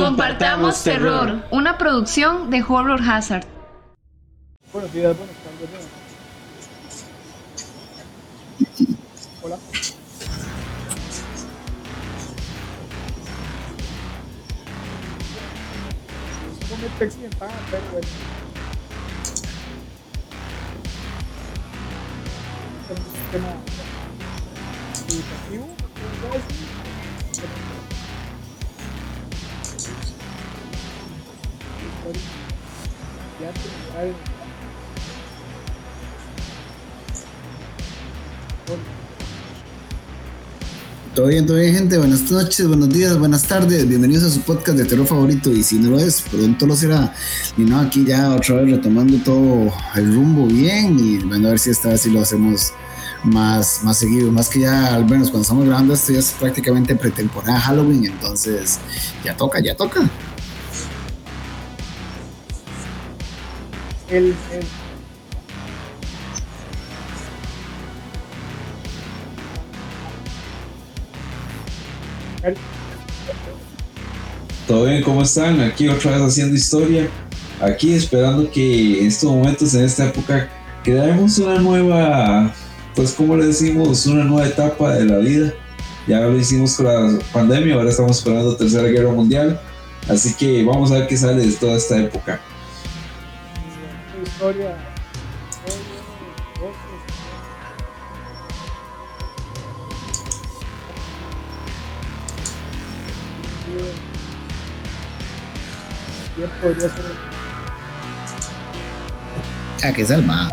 Compartamos Terror, una producción de Horror Hazard. Buenos días. Todo bien, todo bien, gente. Buenas noches, buenos días, buenas tardes. Bienvenidos a su podcast de terror favorito. Y si no lo es, pronto lo será. Y no, aquí ya otra vez retomando todo el rumbo bien. Y bueno, a ver si esta vez sí lo hacemos más, más seguido. Más que ya, al menos cuando estamos grabando esto, ya es prácticamente pretemporada Halloween. Entonces, ya toca, ya toca. el, Todo bien, ¿cómo están? Aquí otra vez haciendo historia. Aquí esperando que en estos momentos, en esta época, creemos una nueva, pues como le decimos, una nueva etapa de la vida. Ya lo hicimos con la pandemia, ahora estamos esperando Tercera Guerra Mundial. Así que vamos a ver qué sale de toda esta época. historia Bien podría ser Ah, que salva.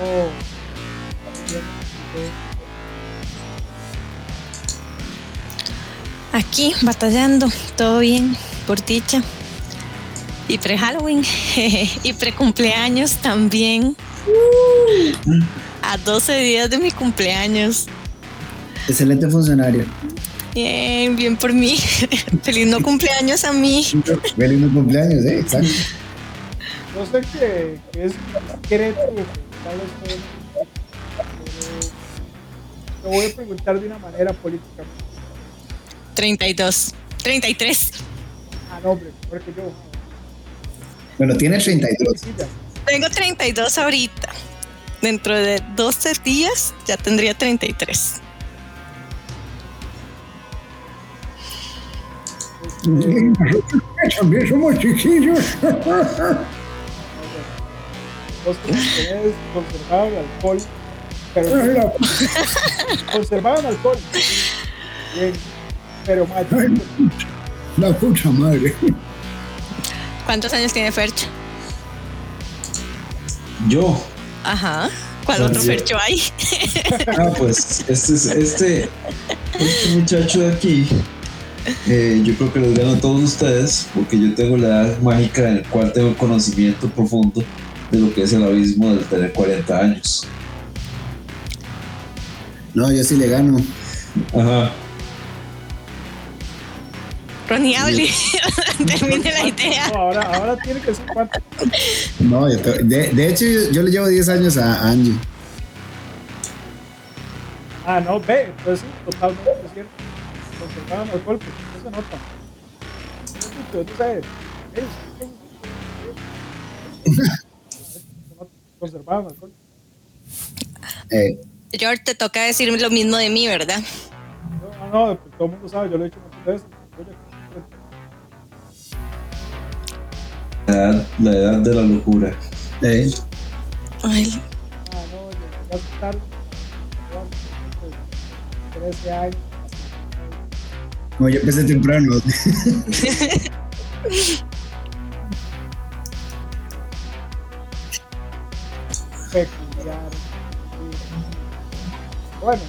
oh, Aquí batallando, todo bien, por dicha. Y pre-Halloween y pre-cumpleaños también. A 12 días de mi cumpleaños. Excelente funcionario. Bien, bien por mí. Feliz no cumpleaños a mí. Feliz cumpleaños, ¿eh? Exacto. Yo sé que, que es secreto lo que tal vez puede- pero te voy a preguntar de una manera política. 32. 33. Ah, no, hombre, porque yo. Bueno, tiene 32. Sí, ya. Tengo 32 ahorita. Dentro de 12 días ya tendría 33. También somos chiquillos. Que ustedes conservaban alcohol, pero conservaban alcohol. Bien, pero más. La puta madre. ¿Cuántos años tiene Fercho? Yo, Ajá. ¿Cuál Pues otro yo- Fercho hay? ah, pues este, es- este, este muchacho de aquí, eh, yo creo que los gano a todos ustedes, porque yo tengo la edad mágica en la cual tengo conocimiento profundo de lo que es el abismo del tener 40 años. No, yo sí le gano. Ajá. Ronnie hable. Termine la idea. No, ahora, ahora tiene que ser cuánto. No, yo te- de, de hecho, yo, yo le llevo 10 años a Angie. Ah, no, ve, pues totalmente es cierto. Nota. Es- Conservaban alcohol. Eh, George, te toca decir lo mismo de mí, ¿verdad? No, no, no, pues todo el mundo sabe, yo lo he dicho muchas veces. La edad, la edad de la locura. eh, Ay, Ah, no, ya es tarde. Ya, pues, 13 años. Como yo empecé temprano. peculiar. Bueno,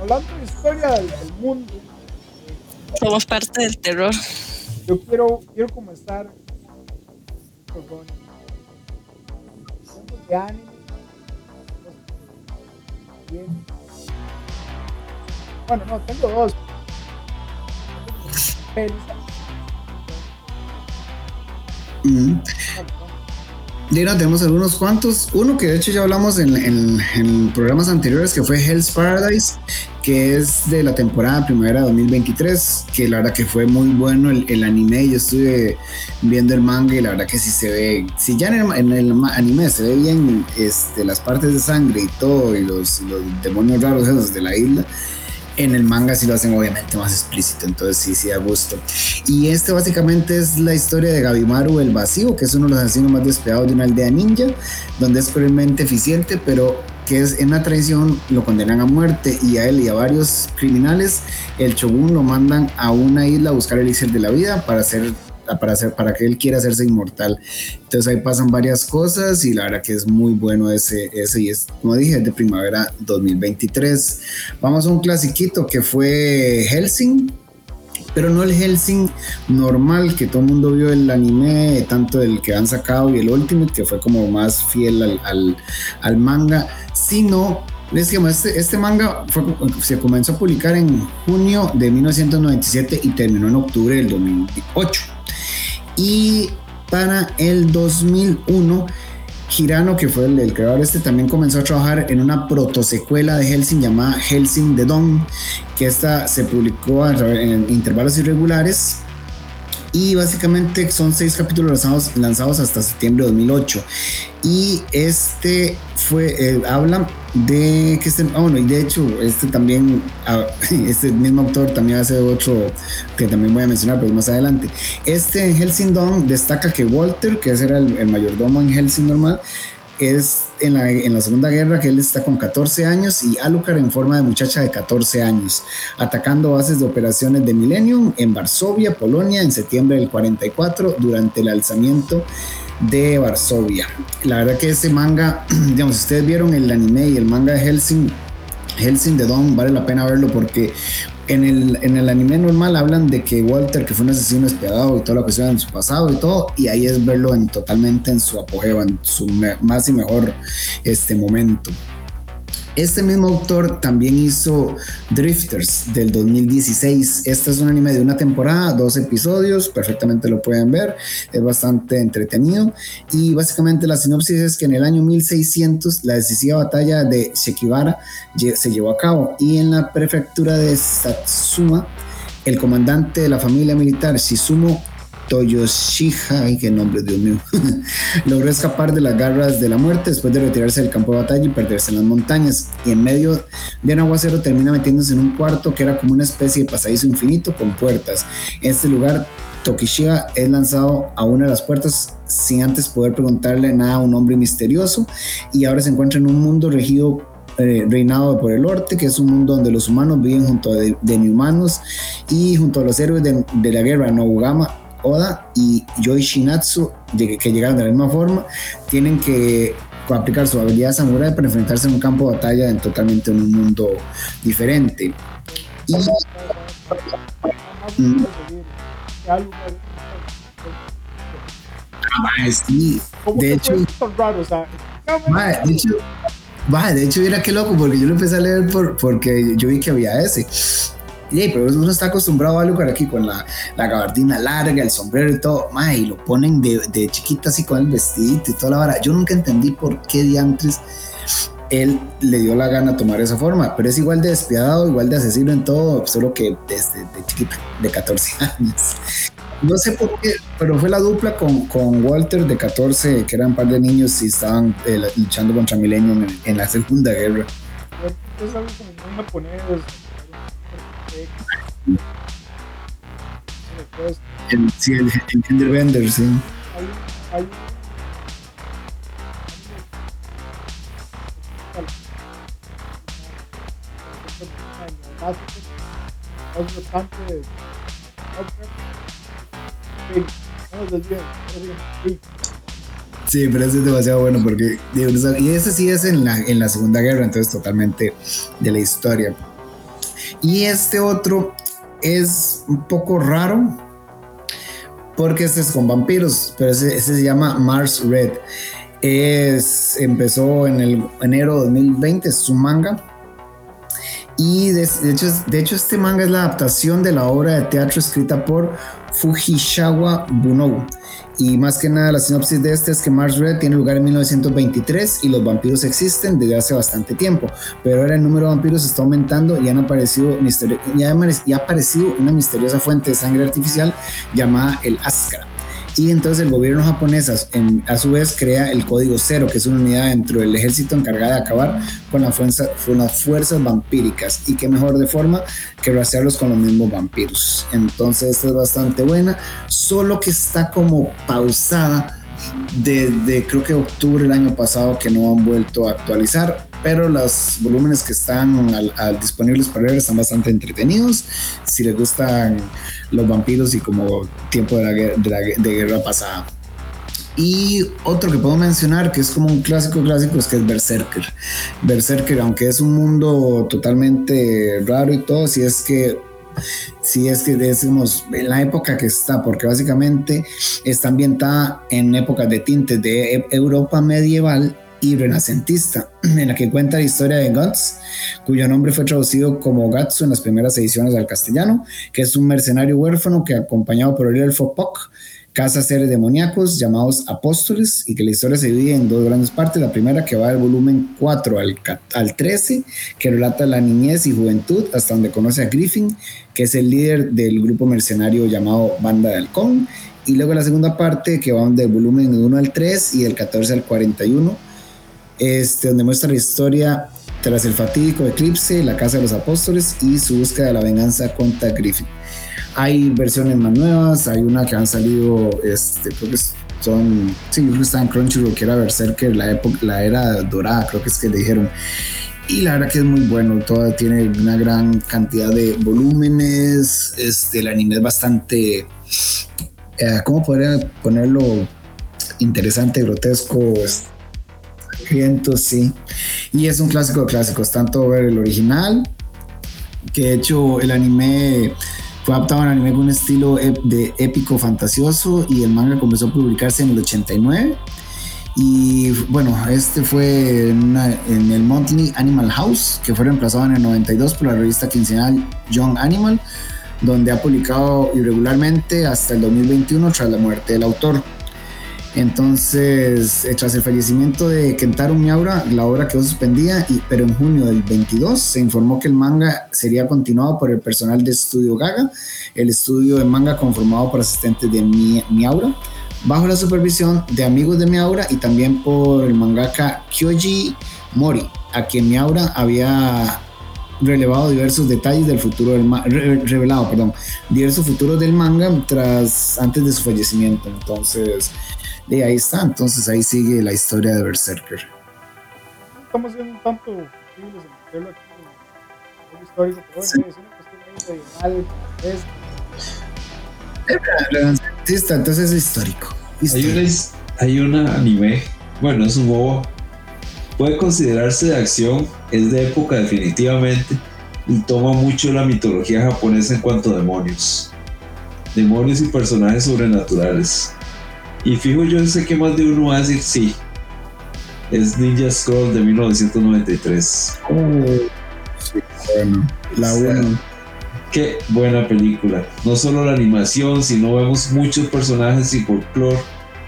hablando de historia del, del mundo, somos parte del terror. yo quiero, quiero comenzar con hablando de anime. Bien. Bueno, no, tengo dos. Pelis. Mm. Tenemos algunos cuantos. Uno que de hecho ya hablamos en, en- en programas anteriores, que fue Hell's Paradise, que es de la temporada primavera 2023, que la verdad que fue muy bueno el, el anime. Yo estuve viendo el manga y la verdad que sí se ve, si ya en el, en el anime se ve bien este, las partes de sangre y todo, y los, los demonios raros esos de la isla. En el manga sí lo hacen obviamente más explícito, entonces sí, sí da gusto. Y este básicamente es la historia de Gabimaru el Vacío, que es uno de los asesinos más despiadados de una aldea ninja, donde es cruelmente eficiente, pero que es en la traición lo condenan a muerte y a él y a varios criminales, el shogun lo mandan a una isla a buscar el elixir de la vida para hacer para hacer para que él quiera hacerse inmortal. Entonces ahí pasan varias cosas y la verdad que es muy bueno ese ese y es como dije es de primavera 2023. Vamos a un clasiquito que fue Helsing pero no el Helsing normal que todo el mundo vio el anime, tanto el que han sacado y el Ultimate, que fue como más fiel al, al, manga, sino es que este, este manga se comenzó a publicar en junio de 1997 y terminó en octubre del 2008. Y para el 2001, Hirano, que fue el, el creador este, también comenzó a trabajar en una protosecuela de Helsing llamada Helsing the Dawn, que esta se publicó en intervalos irregulares y básicamente son seis capítulos lanzados, hasta septiembre de 2008 y este fue eh, habla de que este ah, bueno y de hecho este también ah, este mismo autor también hace otro que también voy a mencionar pero más adelante. Este en Helsing destaca que Walter que ese era el, el mayordomo en Helsing normal es en la, en la Segunda Guerra que él está con 14 años y Alucard en forma de muchacha de 14 años, atacando bases de operaciones de Millennium en Varsovia, Polonia, en septiembre del 44 durante el alzamiento de Varsovia. La verdad que ese manga, digamos, ustedes vieron el anime y el manga de Helsing, Helsing de Dawn, vale la pena verlo porque en el, en el anime normal hablan de que Walter, que fue un asesino despiadado y toda la cuestión en su pasado y todo, y ahí es verlo en, totalmente en su apogeo, en su más y mejor este momento. Este mismo autor también hizo Drifters del 2016. Este es un anime de una temporada, dos episodios, perfectamente lo pueden ver, es bastante entretenido. Y básicamente la sinopsis es que en el año 1600 la decisiva batalla de Shekibara se llevó a cabo y en la prefectura de Satsuma, el comandante de la familia militar Shizumo Toyoshika, ay qué nombre, Dios mío, logró escapar de las garras de la muerte después de retirarse del campo de batalla y perderse en las montañas. Y en medio de un aguacero termina metiéndose en un cuarto que era como una especie de pasadizo infinito con puertas. En este lugar, Tokishiba es lanzado a una de las puertas sin antes poder preguntarle nada a un hombre misterioso y ahora se encuentra en un mundo regido eh, reinado por el norte, que es un mundo donde los humanos viven junto a de, de inhumanos y junto a los héroes de, de la guerra, Nobugama, Oda y Yoi Shinatsu, que llegaron de la misma forma, tienen que aplicar su habilidad samurai para enfrentarse en un campo de batalla en totalmente en un mundo diferente. Y Mm. Mae, sí, de hecho, raro, o sea, de hecho, mae, de hecho, mira qué loco, porque yo lo empecé a leer por, porque yo vi que había ese. Hey, pero uno está acostumbrado a algo aquí con la, la gabardina larga, el sombrero y todo, mae, y lo ponen de, de chiquita así con el vestidito y toda la vara. Yo nunca entendí por qué diantres él le dio la gana tomar esa forma, pero es igual de despiadado, igual de asesino en todo, solo que desde de chiquita, de 14 años. No sé por qué, pero fue la dupla con, con Walter de 14, que eran un par de niños y estaban eh, luchando contra Millennium en, la Segunda Guerra. El, sí, el, el Genderbender, sí. sí, pero ese es demasiado bueno porque. Y ese sí es en la, en la Segunda Guerra, entonces totalmente de la historia. Y este otro es un poco raro porque este es con vampiros, pero ese, se llama Mars Red. Es, empezó en el enero de 2020, es un manga. Y de, hecho, de hecho este manga es la adaptación de la obra de teatro escrita por Fujisawa Bunou Y más que nada, la sinopsis de este es que Mars Red tiene lugar en 1923 y los vampiros existen desde hace bastante tiempo, pero ahora el número de vampiros está aumentando y han aparecido y ha aparecido una misteriosa fuente de sangre artificial llamada el Ascara y entonces el gobierno japonés a su vez crea el Código Cero, que es una unidad dentro del ejército encargada de acabar con, la fuerza, con las fuerzas vampíricas. Y qué mejor de forma que rastrearlos con los mismos vampiros. Entonces esta es bastante buena, solo que está como pausada desde creo que octubre del año pasado que no han vuelto a actualizar pero los volúmenes que están disponibles para ver están bastante entretenidos. Si les gustan los vampiros y como tiempo de, la, de, guerra pasada. Y otro que puedo mencionar que es como un clásico clásico es que es Berserker. Berserker, aunque es un mundo totalmente raro y todo, si es que si es que decimos en la época que está, porque básicamente está ambientada en épocas de tintes de Europa medieval y renacentista, en la que cuenta la historia de Guts, cuyo nombre fue traducido como Gatsu en las primeras ediciones al castellano, que es un mercenario huérfano que, acompañado por el elfo Puck, caza seres demoníacos llamados apóstoles y que la historia se divide en dos grandes partes. La primera que va del volumen 4 al, al 13, que relata la niñez y juventud hasta donde conoce a Griffin, que es el líder del grupo mercenario llamado Banda de Halcón. Y luego la segunda parte que va del volumen 1 al 3 y del 14 al 41 este, donde muestra la historia tras el fatídico eclipse, la casa de los apóstoles y su búsqueda de la venganza contra Griffin. Hay versiones más nuevas, hay una que han salido, este, creo que son, sí, creo que está en Crunchyroll, que era Berserker, la época, la era dorada, creo que es que le dijeron. Y la verdad que es muy bueno, todo tiene una gran cantidad de volúmenes, este, el anime es bastante, eh, ¿cómo podría ponerlo? Interesante, grotesco, sí. Y es un clásico de clásicos, tanto ver el original, que de hecho el anime fue adaptado al anime con un estilo de épico fantasioso y el manga comenzó a publicarse en el 89. Y bueno, este fue en, en, el Monthly Animal House, que fue reemplazado en el 92 por la revista quincenal Young Animal, donde ha publicado irregularmente hasta el 2021 tras la muerte del autor. Entonces, eh, tras el fallecimiento de Kentaro Miura, la obra quedó suspendida, y, pero en junio del 22 se informó que el manga sería continuado por el personal de Estudio Gaga, el estudio de manga conformado por asistentes de Miura, bajo la supervisión de amigos de Miura y también por el mangaka Kyoji Mori, a quien Miura había relevado diversos detalles del futuro del revelado, perdón, diversos futuros del manga tras antes de su fallecimiento. Entonces, y ahí está, entonces ahí sigue la historia de Berserker. Estamos haciendo un tanto en aquí en el histórico, pero bueno, es una cuestión ahí regional, es. entonces es histórico. Hay, una, hay una anime, bueno, es un bobo, puede considerarse de acción, es de época definitivamente y toma mucho la mitología japonesa en cuanto a demonios. Demonios y personajes sobrenaturales. Y fijo, yo sé que más de uno va a decir sí. Es Ninja Scroll de 1993. sí, bueno, la buena. Qué buena película. No solo la animación, sino vemos muchos personajes y folclore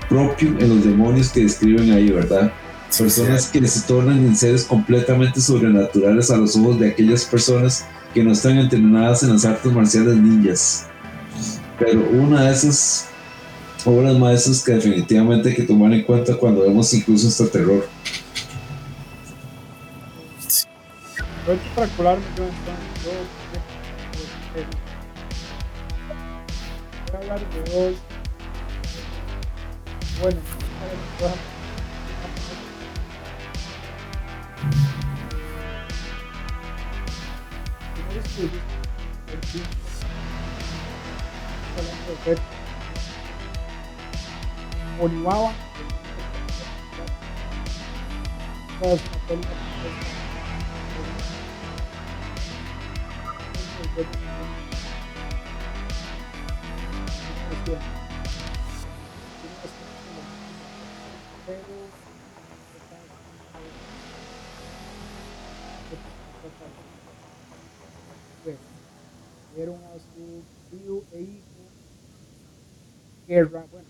propio en los demonios que describen ahí, ¿verdad? Personas que se tornan en seres completamente sobrenaturales a los ojos de aquellas personas que no están entrenadas en las artes marciales ninjas. Pero una de esas obras maestras que definitivamente hay que tomar en cuenta cuando vemos incluso este terror. Voy primero estudio hablando de Oniwawa. Dieron a su tío e hijo guerra, bueno.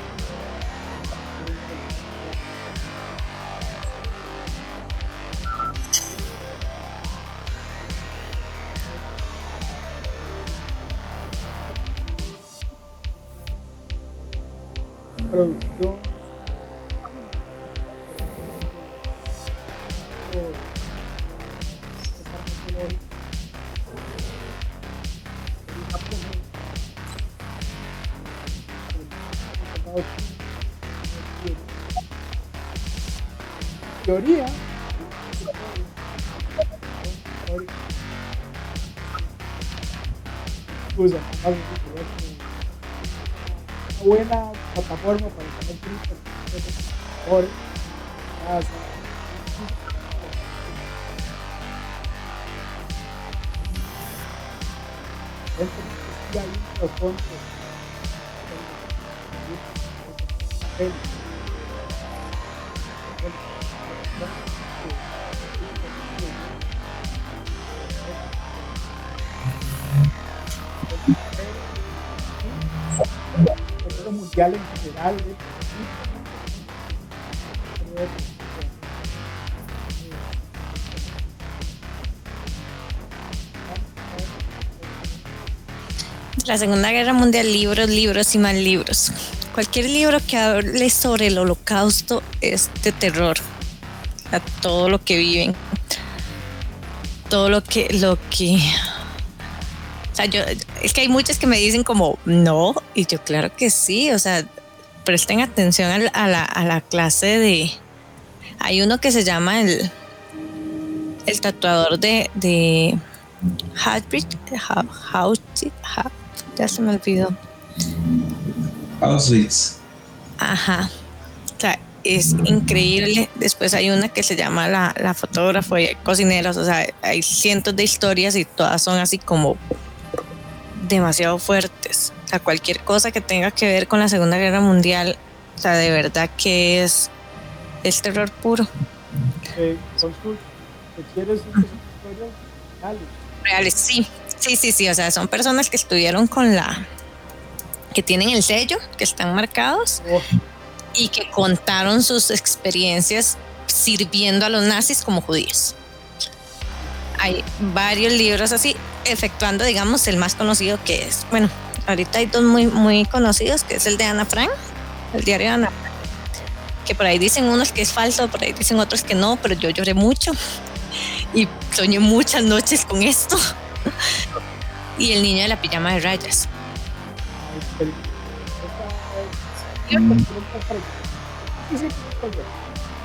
mitológico aparece. Y la otra. producción La Segunda Guerra Mundial, libros, libros y más libros. Cualquier libro que hable sobre el holocausto es de terror. A todo lo que viven. Todo lo que, lo que. O sea, yo, es que hay muchos que me dicen como no, y yo claro que sí, o sea, presten atención a la, clase de. Hay uno que se llama el, el tatuador de, de Ha- ya se me olvidó. Auschwitz. Ajá. O sea, es increíble. Después hay una que se llama La, la fotógrafa y cocineros. O sea, hay cientos de historias y todas son así como demasiado fuertes. O sea, cualquier cosa que tenga que ver con la Segunda Guerra Mundial, o sea, de verdad que es, es terror puro. eh, quieres historias reales. Reales, sí. Sí, sí, sí. O sea, son personas que estuvieron con la. que tienen el sello, que están marcados Oh, y que contaron sus experiencias sirviendo a los nazis como judíos. Hay varios libros así, efectuando, digamos, el más conocido que es, bueno, ahorita hay dos muy, muy conocidos, que es el de Ana Frank, el diario de Ana Frank, que por ahí dicen unos que es falso, por ahí dicen otros que no, pero yo lloré mucho y soñé muchas noches con esto. Y el niño de la pijama de rayas.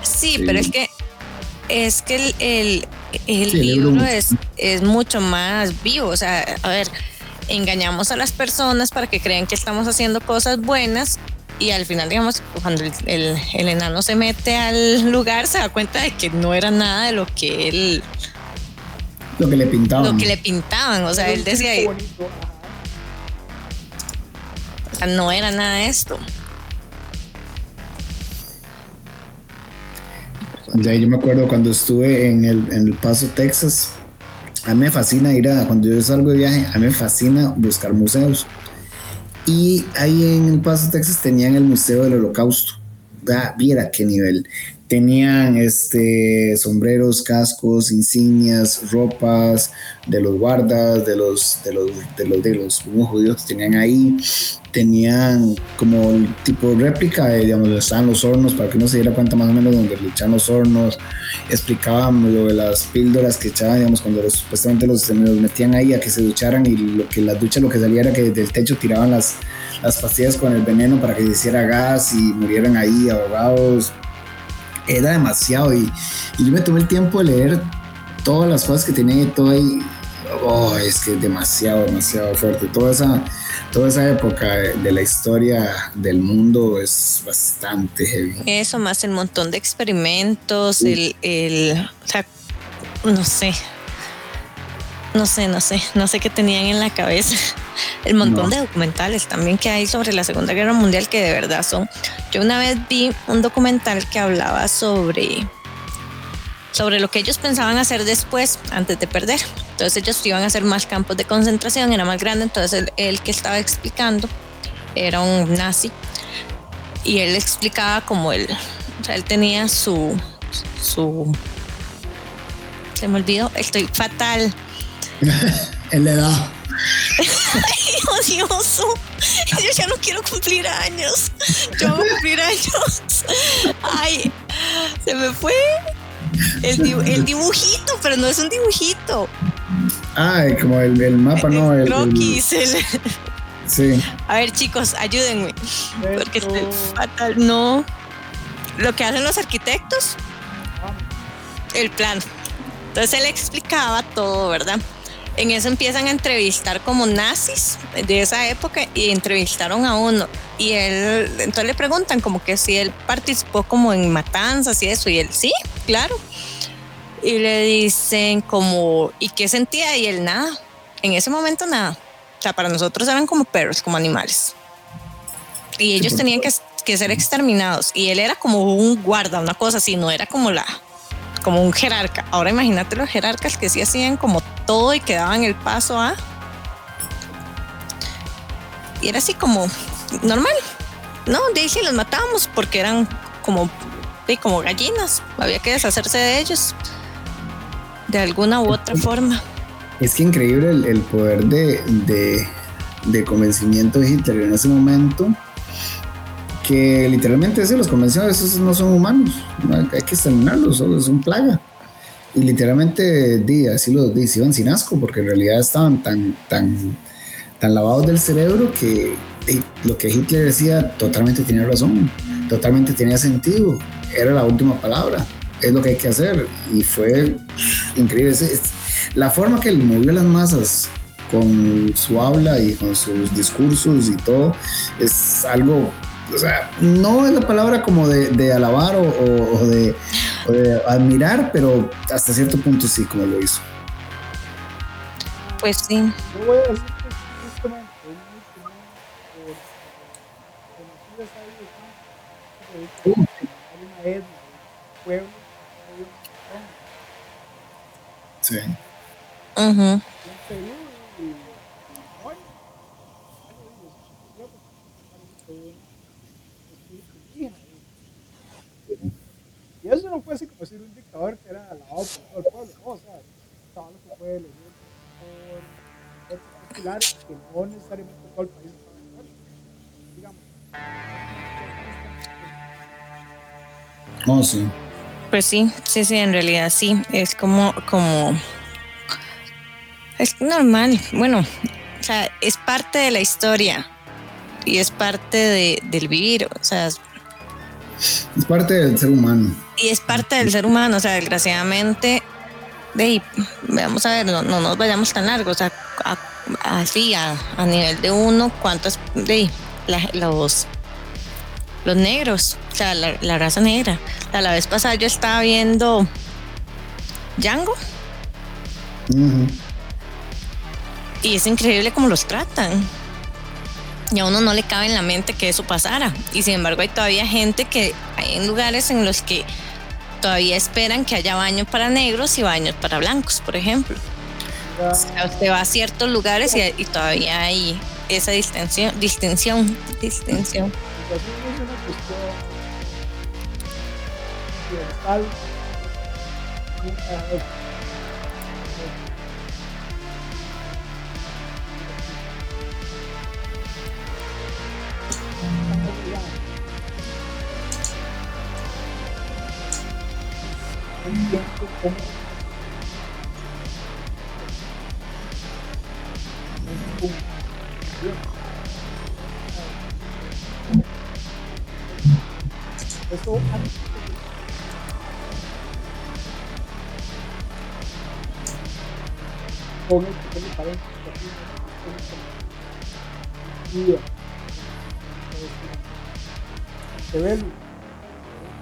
Sí, pero es que es que el, el, el Sí, libro es, es mucho más vivo. O sea, a ver, engañamos a las personas para que crean que estamos haciendo cosas buenas y al final, digamos, cuando el, el- el enano se mete al lugar, se da cuenta de que no era nada de lo que él, Lo que le pintaban. lo que le pintaban. O sea, él decía, o sea, no era nada de esto. Ya, yo me acuerdo cuando estuve en el, en el Paso, Texas. A mí me fascina ir a, cuando yo salgo de viaje, a mí me fascina buscar museos. Y ahí en el Paso, Texas tenían el Museo del Holocausto. Ah, viera qué nivel. Tenían este, sombreros, cascos, insignias, ropas de los guardas, de los, de los, de los, de los judíos que tenían ahí. Tenían como el tipo réplica, de, digamos, donde estaban los hornos, para que uno se diera cuenta más o menos donde le echaban los hornos. Explicaban lo de las píldoras que echaban, digamos, cuando los, supuestamente los, metían ahí a que se ducharan y lo que las duchas lo que salía era que del techo tiraban las, las pastillas con el veneno para que se hiciera gas y murieran ahí ahogados. Era demasiado y, y yo me tomé el tiempo de leer todas las cosas que tenía y todo ahí. Oh, es que es demasiado, demasiado fuerte. Toda esa, toda esa época de, de la historia del mundo es bastante heavy. Eso, más el montón de experimentos, el, el, o sea, no sé, no sé, no sé, no sé qué tenían en la cabeza. El montón No. de documentales también que hay sobre la Segunda Guerra Mundial que de verdad son. Yo una vez vi un documental que hablaba sobre sobre lo que ellos pensaban hacer después, antes de perder. Entonces ellos iban a hacer más campos de concentración, era más grande, entonces el, el que estaba explicando era un nazi y él explicaba como él, o sea, él tenía su, su, se me olvidó, estoy fatal, En la edad. odioso, yo ya no quiero cumplir años, yo voy a cumplir años, ay, se me fue el, dibu- el dibujito, pero no es un dibujito, Ay, como el, el mapa, ¿no? El, croquis, el- sí. a ver chicos, ayúdenme, porque Esto- estoy fatal, no, lo que hacen los arquitectos el plan. Entonces él explicaba todo, ¿verdad? En eso empiezan a entrevistar como nazis de esa época y entrevistaron a uno. Y él, entonces le preguntan como que si él participó como en matanzas y eso. Y él, sí, claro. Y le dicen como, ¿y qué sentía? Y él, nada. En ese momento nada. O sea, para nosotros eran como perros, como animales. Y ellos tenían que, que ser exterminados. Y él era como un guarda, una cosa así, no era como la, como un jerarca. Ahora imagínate los jerarcas que sí hacían como todo y que daban el paso a. Y era así como normal. No, sí los matábamos porque eran como, como gallinas. Había que deshacerse de ellos de alguna u otra forma. Es que increíble el, poder de, de, convencimiento de Hitler en ese momento, que literalmente sí, los convenció, esos no son humanos, no, hay que exterminarlos, son plaga. Y literalmente, di, así los di, iban sin asco, porque en realidad estaban tan, tan, tan lavados del cerebro que lo que Hitler decía totalmente tenía razón, totalmente tenía sentido, era la última palabra, es lo que hay que hacer. Y fue increíble. La forma que él movió las masas con su habla y con sus discursos y todo es algo, o sea, no es la palabra como de, alabar o de, admirar, pero hasta cierto punto sí, como lo hizo. Pues sí. Yo voy a decir que es justamente hay una etnia, un pueblo, hay un Sí. Ujú. en Perú y, y no hay- hay oídos, yo creo que hay un espíritu indígena ahí. Y eso no fue así como decir un dictador que era alabado por todo el pueblo, no, o sea, estaba lo que fue elegir por voto popular que no necesariamente todo el país estaba acuerdo. Digamos. No, sí. Pues sí, sí, sí, en realidad sí. Es como, como. Es normal. Bueno, o sea, es parte de la historia y es parte de, del vivir. O sea, Es parte del ser humano. y es parte del ser humano. O sea, desgraciadamente, de vamos a ver, no, no nos vayamos tan largos. O sea, a- así, a, a nivel de uno, ¿cuántos de la- los, los negros? O sea, la, la raza negra. O sea, la vez pasada yo estaba viendo Django y es increíble cómo los tratan. Y a uno no le cabe en la mente que eso pasara. Y sin embargo hay todavía gente que hay en lugares en los que todavía esperan que haya baños para negros y baños para blancos, por ejemplo. O sea, usted va a ciertos lugares y, y todavía hay esa distinción, distinción, distinción. Que-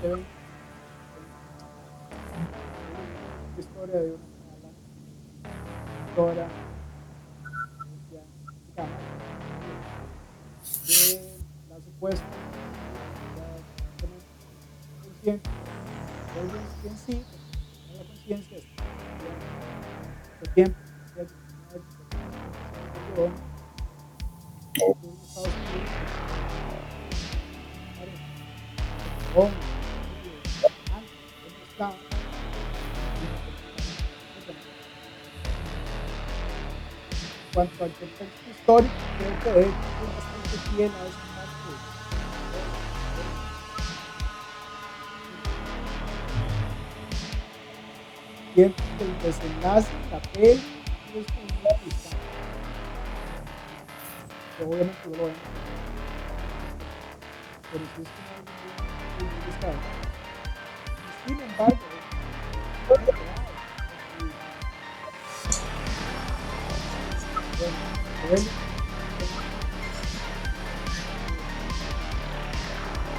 con historia de una de la supuesta en sí, la conciencia de tiempo, cuanto al contexto histórico, creo que es bastante fiel a parte. Siento que el desenlace, la peli, es muy distante. Que obviamente no lo ven. Pero sí es como muy distante. Sin embargo,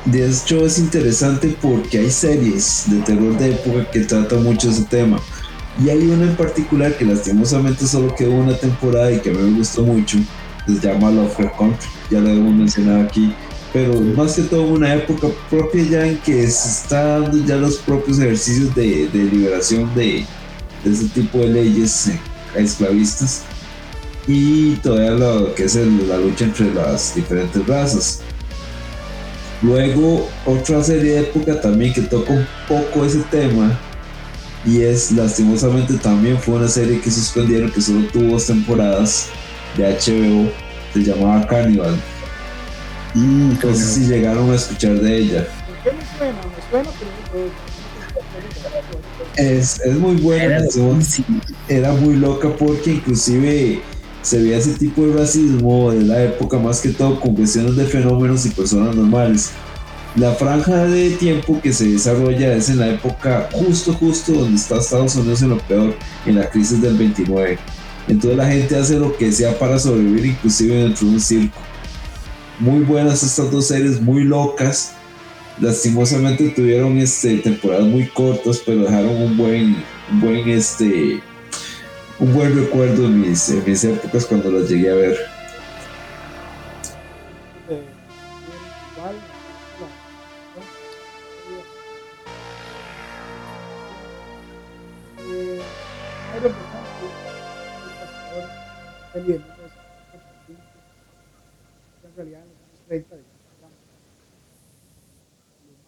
De hecho es interesante porque hay series de terror de época que tratan mucho ese tema. Y hay una en particular que lastimosamente solo quedó una temporada y que a mí me gustó mucho. Se llama Lovecraft Country, ya lo hemos mencionado aquí. Pero más que todo una época propia ya en que se está dando ya los propios ejercicios de, liberación de, de ese tipo de leyes eh, esclavistas y todavía lo que es la lucha entre las diferentes razas. Luego, otra serie de época también que toca un poco ese tema y es lastimosamente también fue una serie que suspendieron que solo tuvo dos temporadas de HBO, se llamaba Cannibal. Mm, no sé si llegaron a escuchar de ella. Es, es muy buena, era muy loca porque inclusive se veía ese tipo de racismo de la época más que todo con cuestiones de fenómenos y personas normales. La franja de tiempo que se desarrolla es en la época justo, justo donde está Estados Unidos en lo peor, en la crisis del 29. Entonces la gente hace lo que sea para sobrevivir, inclusive dentro de un circo. Muy buenas estas dos series, muy locas. Lastimosamente tuvieron este, temporadas muy cortas, pero dejaron un buen, buen este, un buen recuerdo en mis, en mis épocas cuando las llegué a ver. en realidad en los años 30 lo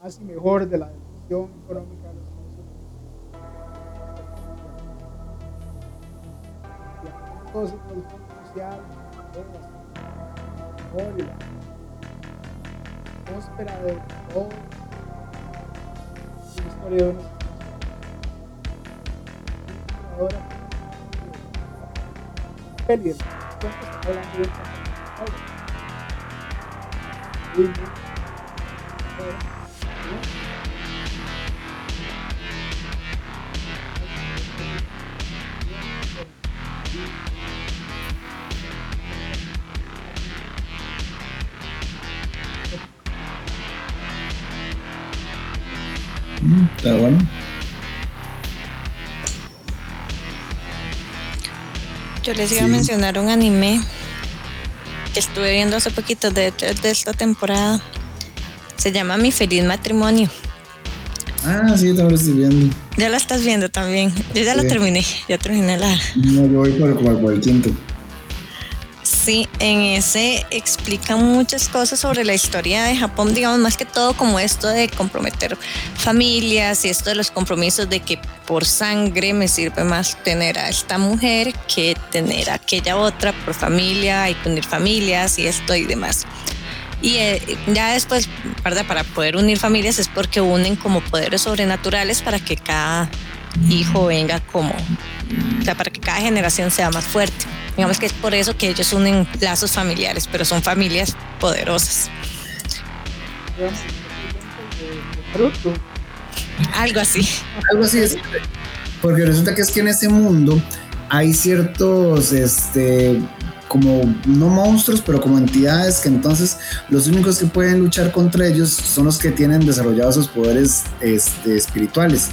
más y mejor de la depresión económica de los todo ese fondo social, la atmósfera de todo, la historia de una ahora peli de Está bueno. Yo les iba a mencionar un anime que estuve viendo hace poquito de, de esta temporada. Se llama Mi Feliz Matrimonio. Ah, sí, también lo estoy viendo. Ya la estás viendo también. Yo ya la terminé. Ya terminé la. No, yo voy por, como por el quinto. Sí, en ese explica muchas cosas sobre la historia de Japón, digamos, más que todo como esto de comprometer familias y esto de los compromisos de que por sangre me sirve más tener a esta mujer que tener a aquella otra por familia y unir familias y esto y demás. Y eh, ya después, para poder unir familias es porque unen como poderes sobrenaturales para que cada hijo venga como, o sea, para que cada generación sea más fuerte. Digamos que es por eso que ellos unen lazos familiares, pero son familias poderosas. Algo así. Algo así es. Porque resulta que es que en ese mundo hay ciertos, este, como no monstruos, pero como entidades que entonces los únicos que pueden luchar contra ellos son los que tienen desarrollados sus poderes este, espirituales.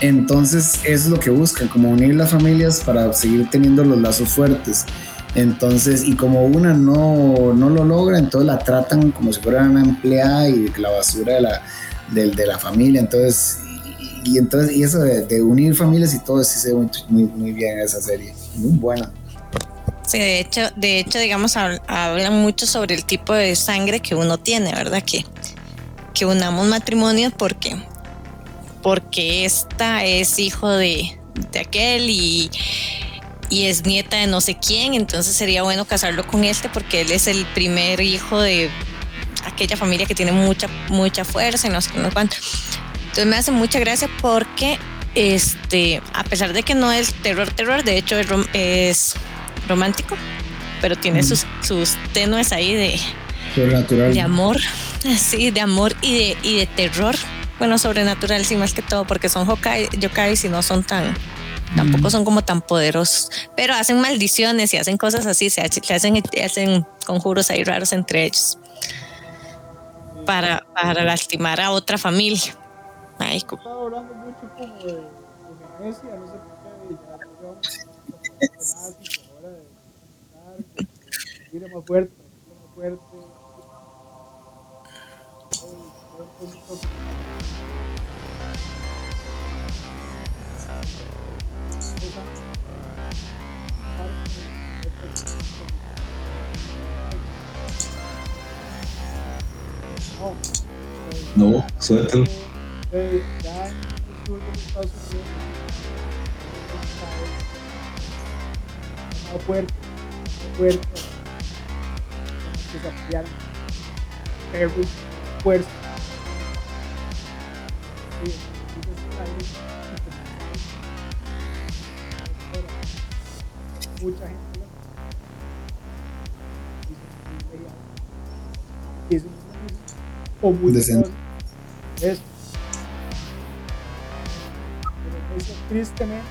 Entonces es lo que buscan, como unir las familias para seguir teniendo los lazos fuertes. Entonces, y como una no, no lo logra, entonces la tratan como si fuera una empleada y la basura de la, de, la familia. Entonces, y, entonces, y eso de, unir familias y todo, sí se ve muy, muy, bien en esa serie. Muy buena. Sí, de hecho, de hecho, digamos, hablan mucho sobre el tipo de sangre que uno tiene, ¿verdad? Que, que unamos matrimonios porque, porque esta es hijo de, de aquel y, y es nieta de no sé quién, entonces sería bueno casarlo con este porque él es el primer hijo de aquella familia que tiene mucha, mucha fuerza y no sé qué, no cuánto. Entonces me hace mucha gracia porque, este, a pesar de que no es terror, terror, de hecho es, es romántico, pero tiene mm. sus, sus tenues ahí de, de amor, sí, de amor y de, y de terror. Bueno, sobrenatural, sí, más que todo, porque son yokai, yokai y no son tan, tampoco son como tan poderosos, pero hacen maldiciones y hacen cosas así, se hacen, hacen conjuros ahí raros entre ellos para, para lastimar a otra familia. Ay, Estaba hablando mucho como de, de Se apoyaron, Perry, fuerza. Mucha gente eso o muy Decente. eso pero eso tristemente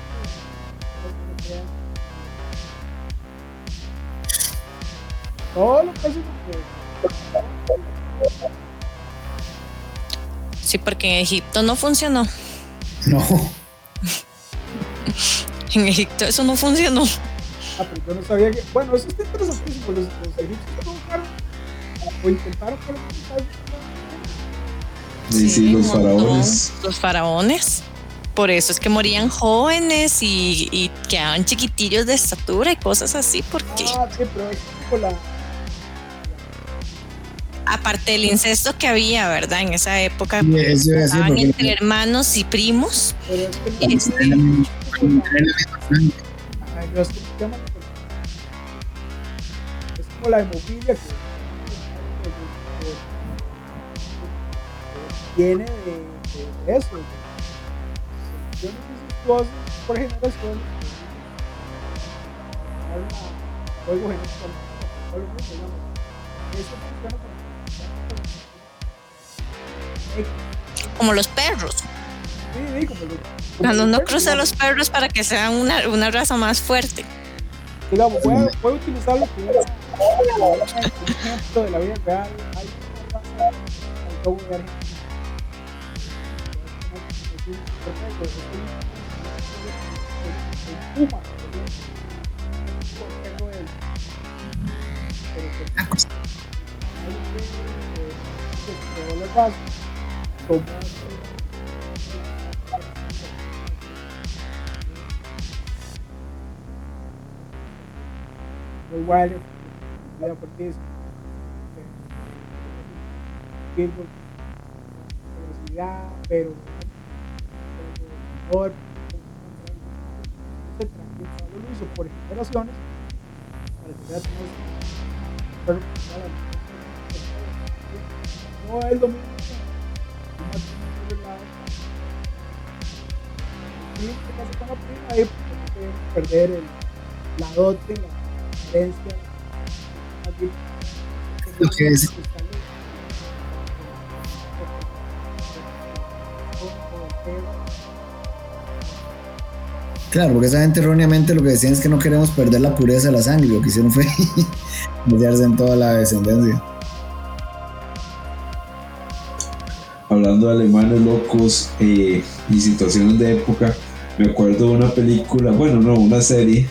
Sí, porque en Egipto no funcionó. No. En Egipto eso no funcionó. ah pero yo no sabía que bueno eso está interesantísimo los, los egipcios provocaron o intentaron Sí, sí, los faraones. Los faraones. Por eso es que morían jóvenes y, y quedaban chiquitillos de estatura y cosas así, porque ah sí pero es la aparte del incesto que había, ¿verdad? En esa época, Sí, eso estaban porque- entre hermanos y primos. pero es Este, como la hemofilia que, viene de, de- de eso. de Yo no sé si tú haces por generación juego genético, o lo que se llama. Eso funciona como- los perros. Sí, sí, como lo- como Cuando uno perros, cruza los perros para que sean una, una raza más fuerte. digamos, voy a, voy a utilizar lo que era un ejemplo de la vida real. Hay una raza, el lobo de Argentina. Que- que, eh, que se muy Wilder, vida fuertísima. Pitbull, velocidad, pero el caballo lo por generaciones para nada, no es lo mismo Perder el, dote, la herencia. Lo que es- Claro, porque esa gente erróneamente lo que decían es que no queremos perder la pureza de la sangre. Lo que hicieron fue meterse en toda la descendencia. Hablando de alemanes locos eh, y situaciones de época, me acuerdo de una película, bueno, no, una serie,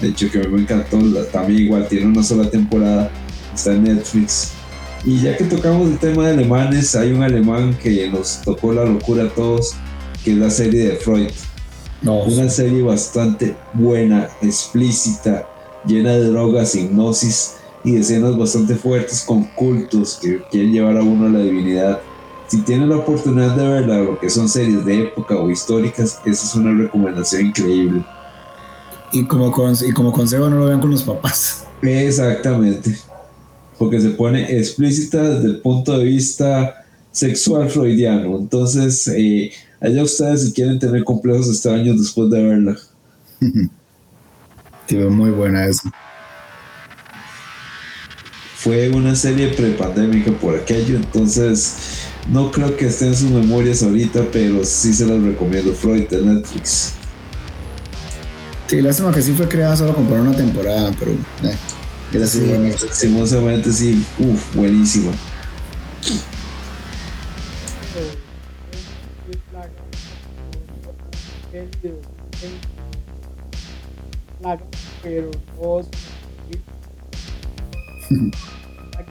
de hecho que me encantó, también igual tiene una sola temporada, está en Netflix. Y ya que tocamos el tema de alemanes, hay un alemán que nos tocó la locura a todos, que es la serie de Freud. No, Una serie bastante buena, explícita, llena de drogas, hipnosis y escenas bastante fuertes con cultos que quieren llevar a uno a la divinidad. Si tienen la oportunidad de verla, lo que son series de época o históricas, esa es una recomendación increíble. y como, con- y como consejo no lo vean con los papás. Exactamente. Porque se pone explícita desde el punto de vista sexual freudiano. Entonces, eh, allá ustedes si quieren tener complejos extraños después de verla. Es muy buena eso. Fue una serie prepandémica por aquello, entonces no creo que esté en sus memorias ahorita, pero sí se las recomiendo. Freud de Netflix. Sí, lástima que sí fue creada solo para una temporada, pero eh, era buena. Lastimosamente sí, uff, buenísima.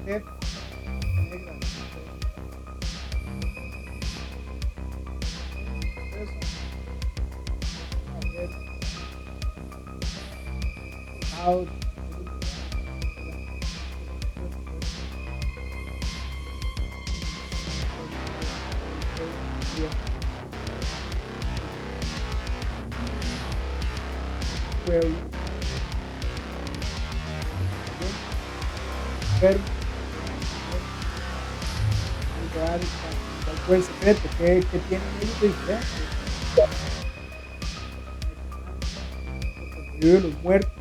eh, Out. Well, ver lugar, cuál fue el secreto, qué, qué tienen ellos. El los muertos.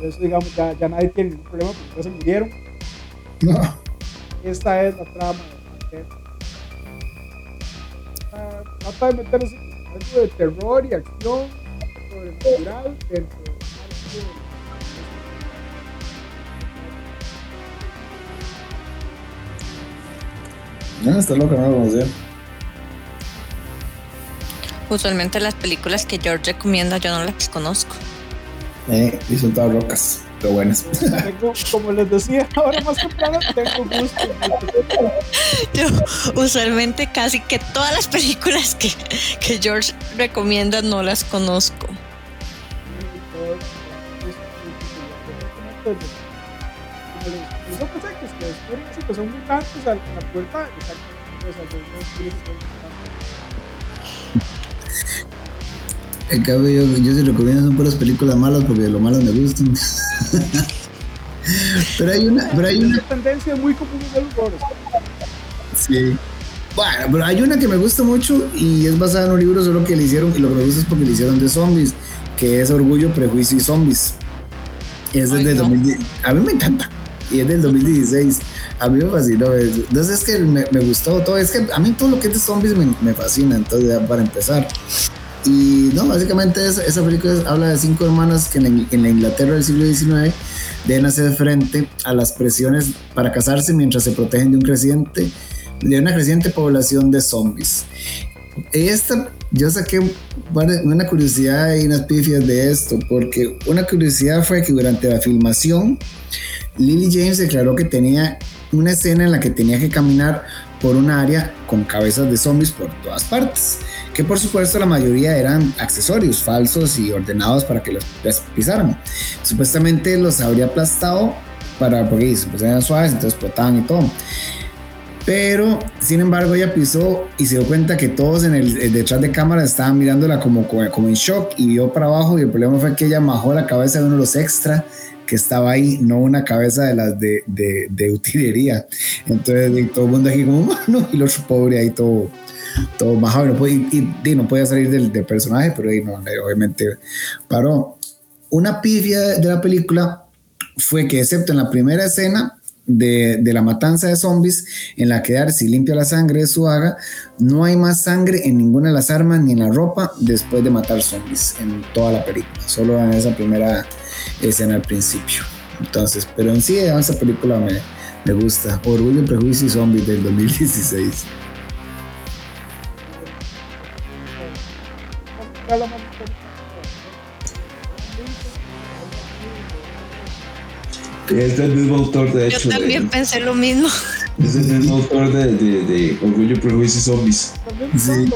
Por eso, digamos, ya, ya nadie tiene ningún problema porque ya se murieron. No, Esta es la trama de. Ah, Trata de meterse en algo de terror y acción sobrenatural dentro de- no, está loca, no lo conocía. Usualmente las películas que George recomienda yo no las conozco. Eh, y son todas rocas, pero buenas. Tengo, como les decía ahora más temprano, tengo gusto. Yo usualmente casi que todas las películas que, que George recomienda no las conozco. Los ojos secos que descubren así que son mutantes a la puerta, exactamente, En cambio, yo, yo sí recomiendo son puras películas malas porque lo malas me gustan. pero hay una, pero hay Es una, tendencia muy común los horrores. sí. Bueno, pero hay una que me gusta mucho y es basada en un libro solo que le hicieron, y lo que me gusta es porque le hicieron de zombies, que es Orgullo, Prejuicio y Zombies. Es desde no. 2010. A mí me encanta. Y es del 2016. A mí me fascinó. Entonces es que me, me gustó todo. Es que a mí todo lo que es de zombies me, me fascina. Entonces, ya para empezar. Y no, básicamente esa, película habla de cinco hermanas que en en la Inglaterra del siglo XIX deben hacer frente a las presiones para casarse mientras se protegen de un creciente, de una creciente población de zombies. Esta, yo saqué una curiosidad y unas pifias de esto, porque una curiosidad fue que durante la filmación, Lily James declaró que tenía una escena en la que tenía que caminar por un área con cabezas de zombies por todas partes, que por supuesto la mayoría eran accesorios falsos y ordenados para que los pisaran. Supuestamente los habría aplastado para, porque pues, eran suaves, entonces explotaban y todo. Pero, sin embargo, ella pisó y se dio cuenta que todos en el, eh, detrás de cámara estaban mirándola como, como, en shock y vio para abajo y el problema fue que ella majó la cabeza de uno de los extra estaba ahí, no una cabeza de las de, de, de utilería. Entonces, y todo el mundo aquí como, no, y el otro pobre ahí todo, todo no podía, y, no podía salir del, del personaje, pero ahí no, obviamente paró. Una pifia de la película fue que, excepto en la primera escena, de, de, la matanza de zombies en la que Darcy limpia la sangre de su haga, no hay más sangre en ninguna de las armas ni en la ropa después de matar zombies en toda la película, solo en esa primera escena al principio. Entonces, pero en sí esa película me, me gusta. Orgullo, Prejuicio y Zombies del 2016. Es del mismo autor, de hecho. Yo también de, pensé lo mismo. Es el mismo autor de, de, de Orgullo, Prejuicio y Zombies. Sí.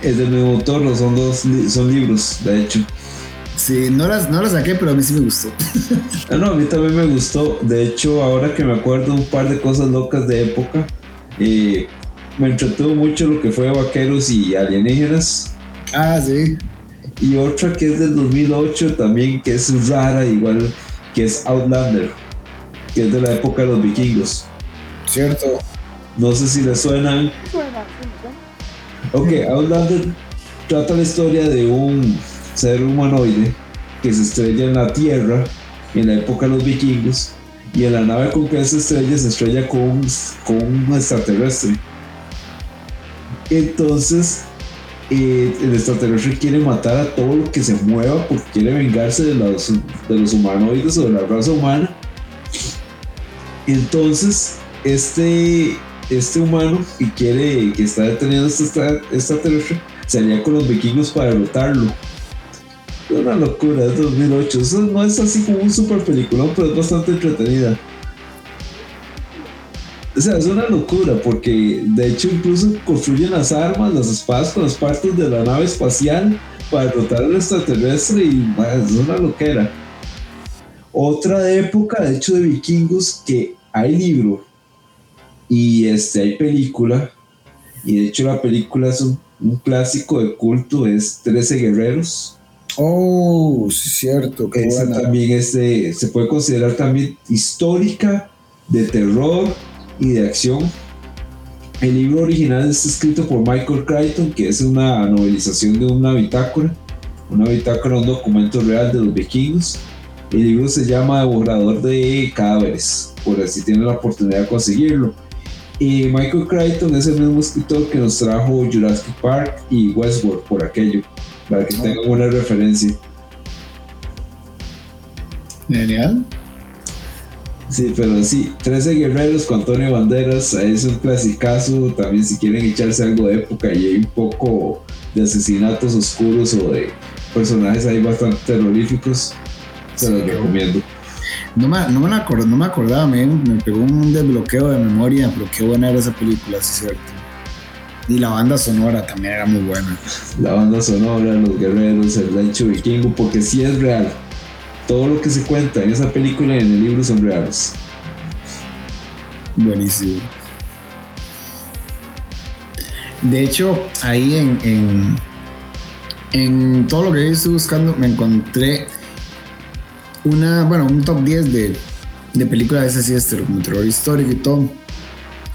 Es del mismo autor, son dos son libros, de hecho. Sí, no las, no las saqué, pero a mí sí me gustó. Ah, no, a mí también me gustó. De hecho, ahora que me acuerdo un par de cosas locas de época, eh, me entretuvo mucho lo que fue Vaqueros y Alienígenas. Ah, sí. Y otra que es del 2008 también, que es rara, igual que es Outlander, que es de la época de los vikingos. Cierto. No sé si les suenan. Suena, sí, suena. Ok, Outlander trata la historia de un ser humanoide que se estrella en la Tierra en la época de los vikingos y en la nave con que se estrella se estrella con, con un extraterrestre. Entonces, eh, el extraterrestre quiere matar a todo lo que se mueva porque quiere vengarse de los, de los humanoides o de la raza humana. Entonces, este, este humano que quiere, que está deteniendo este extra- extraterrestre, se alía con los vikingos para derrotarlo. Una locura, es 2008. Eso no es así como un super peliculón, pero es bastante entretenida. O sea, es una locura porque de hecho incluso construyen las armas, las espadas con las partes de la nave espacial para derrotar al extraterrestre y es una loquera. Otra época, de hecho, de vikingos que hay libro y este, hay película. Y de hecho la película es un, un clásico de culto, es 13 guerreros. Oh, sí, cierto. Qué Esa buena. también es de- se puede considerar también histórica, de terror y de acción. El libro original está escrito por Michael Crichton, que es una novelización de una bitácora, una bitácora, un documento real de los vikingos. El libro se llama Devorador de Cadáveres, por así tienen la oportunidad de conseguirlo. Y Michael Crichton es el mismo escritor que nos trajo Jurassic Park y Westworld por aquello, para que tengan una referencia. Genial. Sí, pero sí, 13 guerreros con Antonio Banderas, es un clasicazo, también si quieren echarse algo de época y hay un poco de asesinatos oscuros o de personajes ahí bastante terroríficos, se los recomiendo. No me, no, me la acor- no me acordaba, me, me pegó un desbloqueo de memoria, pero qué buena era esa película, sí es cierto. Y la banda sonora también era muy buena. La banda sonora, los guerreros, el rancho vikingo, porque sí es real. Todo lo que se cuenta en esa película y en el libro son reales. Buenísimo. De hecho, ahí en, en, en todo lo que yo estoy buscando, me encontré una, bueno, un top 10 de, de películas de ese sí, este, como terror histórico y todo.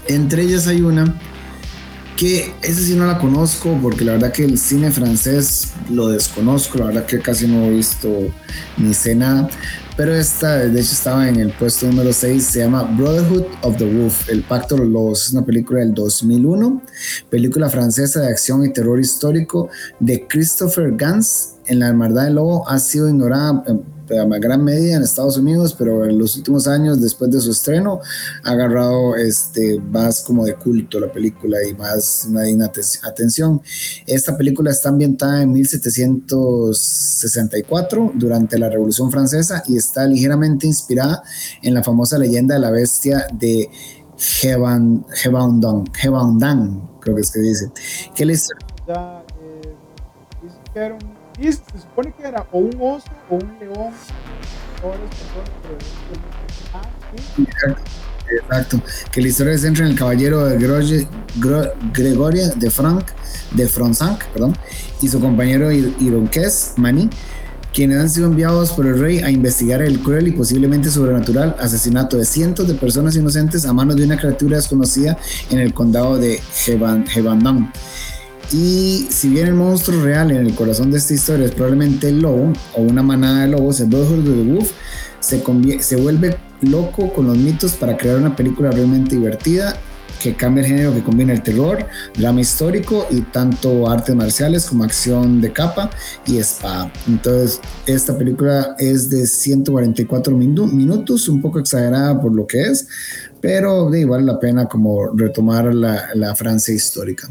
Entre ellas hay una que esa sí no la conozco porque la verdad que el cine francés lo desconozco, la verdad que casi no he visto ni sé nada, pero esta de hecho estaba en el puesto número 6, se llama Brotherhood of the Wolf, El Pacto de los Lobos, es una película del 2001, película francesa de acción y terror histórico de Christopher Gans, en la hermandad del lobo ha sido ignorada en en gran medida en Estados Unidos, pero en los últimos años, después de su estreno, ha agarrado este, más como de culto la película y más una atención. Esta película está ambientada en 1764 durante la Revolución Francesa y está ligeramente inspirada en la famosa leyenda de la bestia de Heban- Hebaundan, Hebaundan, creo que es que dice. La historia Ya, dice- se supone que era o un oso o un león. Ah. Exacto, que la historia se centra en el caballero de Gregoria de Franc, de Fronsac, perdón, y su compañero ir- ironqués, Mani, quienes han sido enviados por el rey a investigar el cruel y posiblemente sobrenatural asesinato de cientos de personas inocentes a manos de una criatura desconocida en el condado de Heban- Hebandam. Y si bien el monstruo real en el corazón de esta historia es probablemente el lobo o una manada de lobos, el Brotherhood of the Wolf se, se vuelve loco con los mitos para crear una película realmente divertida que cambia el género que combina el terror, drama histórico y tanto artes marciales como acción de capa y espada. Entonces, esta película es de 144 minutos, un poco exagerada por lo que es, pero de, vale la pena como retomar la, la Francia histórica.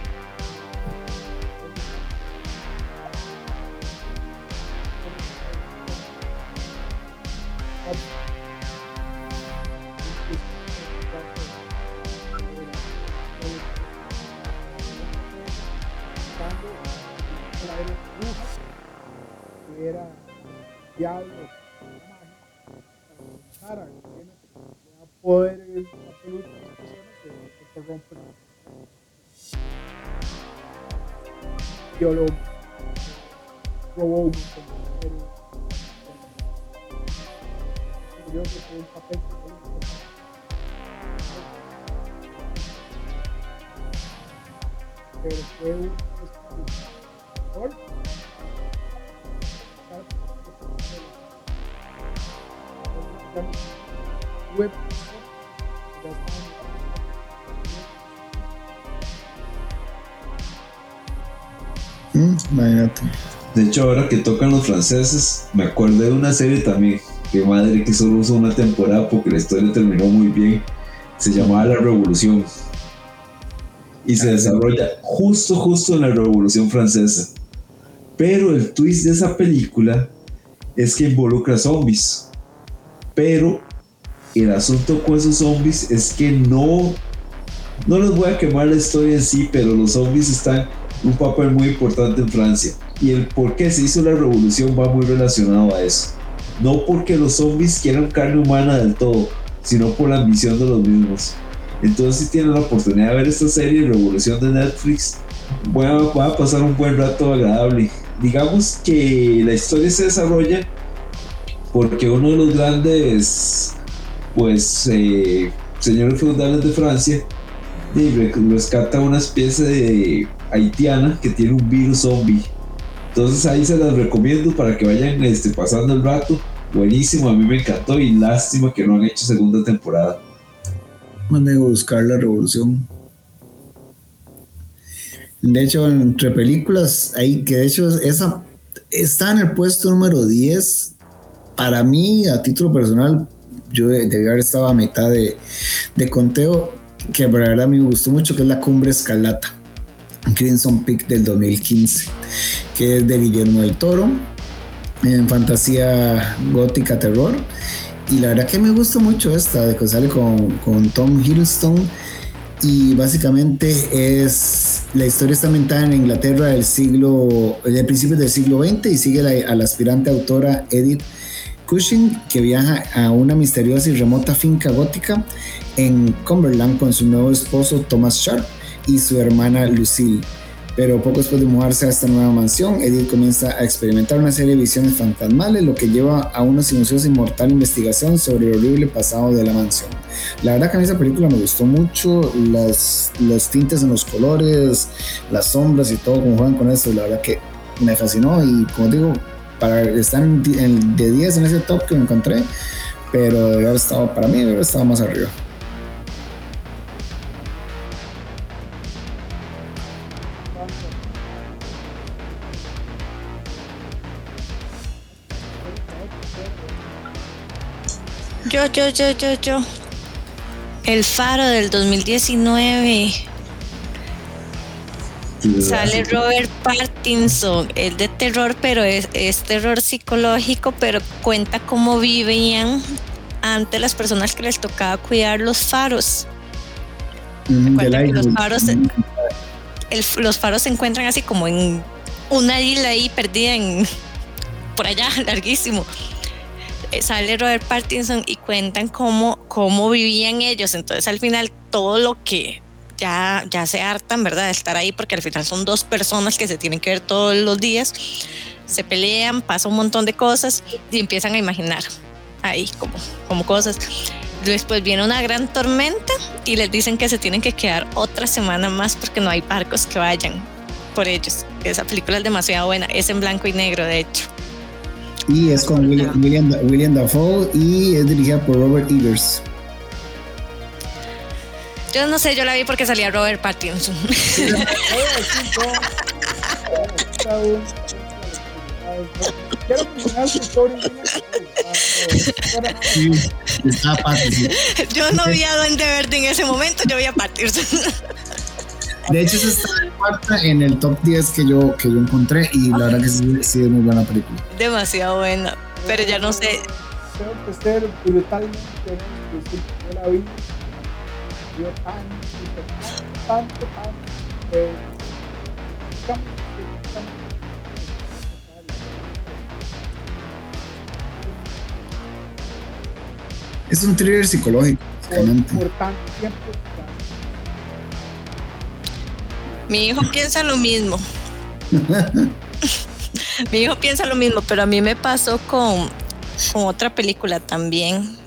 De hecho, ahora que tocan los franceses, me acordé de una serie también, que madre que solo usó una temporada porque la historia terminó muy bien. Se llamaba La Revolución. Y se desarrolla justo, justo en la Revolución Francesa. Pero el twist de esa película es que involucra zombies. Pero el asunto con esos zombies es que no, no les voy a quemar la historia en sí, pero los zombies están un papel muy importante en Francia. Y el por qué se hizo la revolución va muy relacionado a eso. No porque los zombies quieran carne humana del todo, sino por la ambición de los mismos. Entonces, si tienen la oportunidad de ver esta serie Revolución de Netflix, voy a, voy a pasar un buen rato agradable. Digamos que la historia se desarrolla porque uno de los grandes pues eh, señores feudales de Francia de, rescata una especie de haitiana que tiene un virus zombie. Entonces ahí se las recomiendo para que vayan este, pasando el rato. Buenísimo, a mí me encantó y lástima que no han hecho segunda temporada. Mande a buscar la revolución. De hecho, entre películas, ahí que de hecho esa está en el puesto número 10. Para mí, a título personal, yo debía haber estado a mitad de, conteo, que la verdad me gustó mucho, que es La Cumbre Escalata, Crimson Peak del 2015, que es de Guillermo del Toro, en fantasía gótica terror. Y la verdad que me gusta mucho esta, de que sale con, con Tom Hiddleston. Y básicamente es la historia está ambientada en Inglaterra del siglo, de principios del siglo XX y sigue a la aspirante autora Edith Cushing, que viaja a una misteriosa y remota finca gótica en Cumberland con su nuevo esposo Thomas Sharp y su hermana Lucille. Pero poco después de mudarse a esta nueva mansión, Edith comienza a experimentar una serie de visiones fantasmales, lo que lleva a una silenciosa y mortal investigación sobre el horrible pasado de la mansión. La verdad que a mí esa película me gustó mucho, las, los tintes en los colores, las sombras y todo como juegan con eso, la verdad que me fascinó y como digo, para estar en, en, de 10 en ese top que me encontré, pero de haber estado, para mí, de haber estado más arriba. Yo, yo, yo, yo, yo. El Faro del 2019. Sale Robert Pattinson, el de terror, pero es, es, terror psicológico, pero cuenta cómo vivían ante las personas que les tocaba cuidar los faros. Mm, que los faros, el- los faros se encuentran así como en una isla ahí perdida en por allá, larguísimo. Sale Robert Pattinson y cuentan cómo, cómo vivían ellos. Entonces al final todo lo que ya, ya se hartan, ¿verdad? De estar ahí, porque al final son dos personas que se tienen que ver todos los días, se pelean, pasa un montón de cosas y empiezan a imaginar ahí como, como cosas. Después viene una gran tormenta y les dicen que se tienen que quedar otra semana más porque no hay barcos que vayan por ellos. Esa película es demasiado buena, es en blanco y negro, de hecho. Y es con William, William, William Dafoe y es dirigida por Robert Eggers. Yo no sé, yo la vi porque salía Robert. Sí, está Pattinson. Yo no vi a Duende Verde en ese momento, yo vi a Pattinson. De hecho, esa está en cuarta en el top 10 que yo, que yo encontré y la verdad que sí, sí es muy buena película. Demasiado buena, pero ya no sé. Tengo que ser brutalmente yo la vi. Yo tanto, tanto, tanto. Es un thriller psicológico, por, básicamente. por tanto tiempo. Mi hijo piensa lo mismo. Mi hijo piensa lo mismo, pero a mí me pasó con, con otra película también.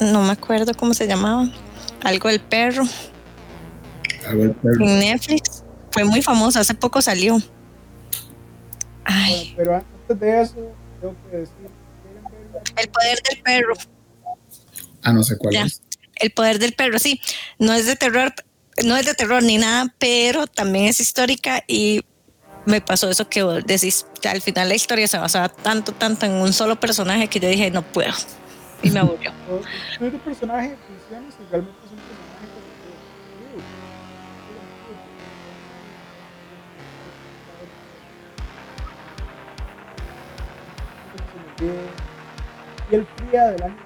No me acuerdo cómo se llamaba. Algo del perro Algo del perro. en Netflix. Fue muy famosa, hace poco salió. Ay, pero antes de eso, tengo que decir, ¿quieren ver una el poder del perro. Ah, no sé cuál Ya. es. El poder del perro, sí. No es de terror, no es de terror ni nada, pero también es histórica y me pasó eso que vos decís. que al final la historia se basaba tanto, tanto en un solo personaje que yo dije, no puedo. Y me aburrió. no es personaje es un personaje y el fría del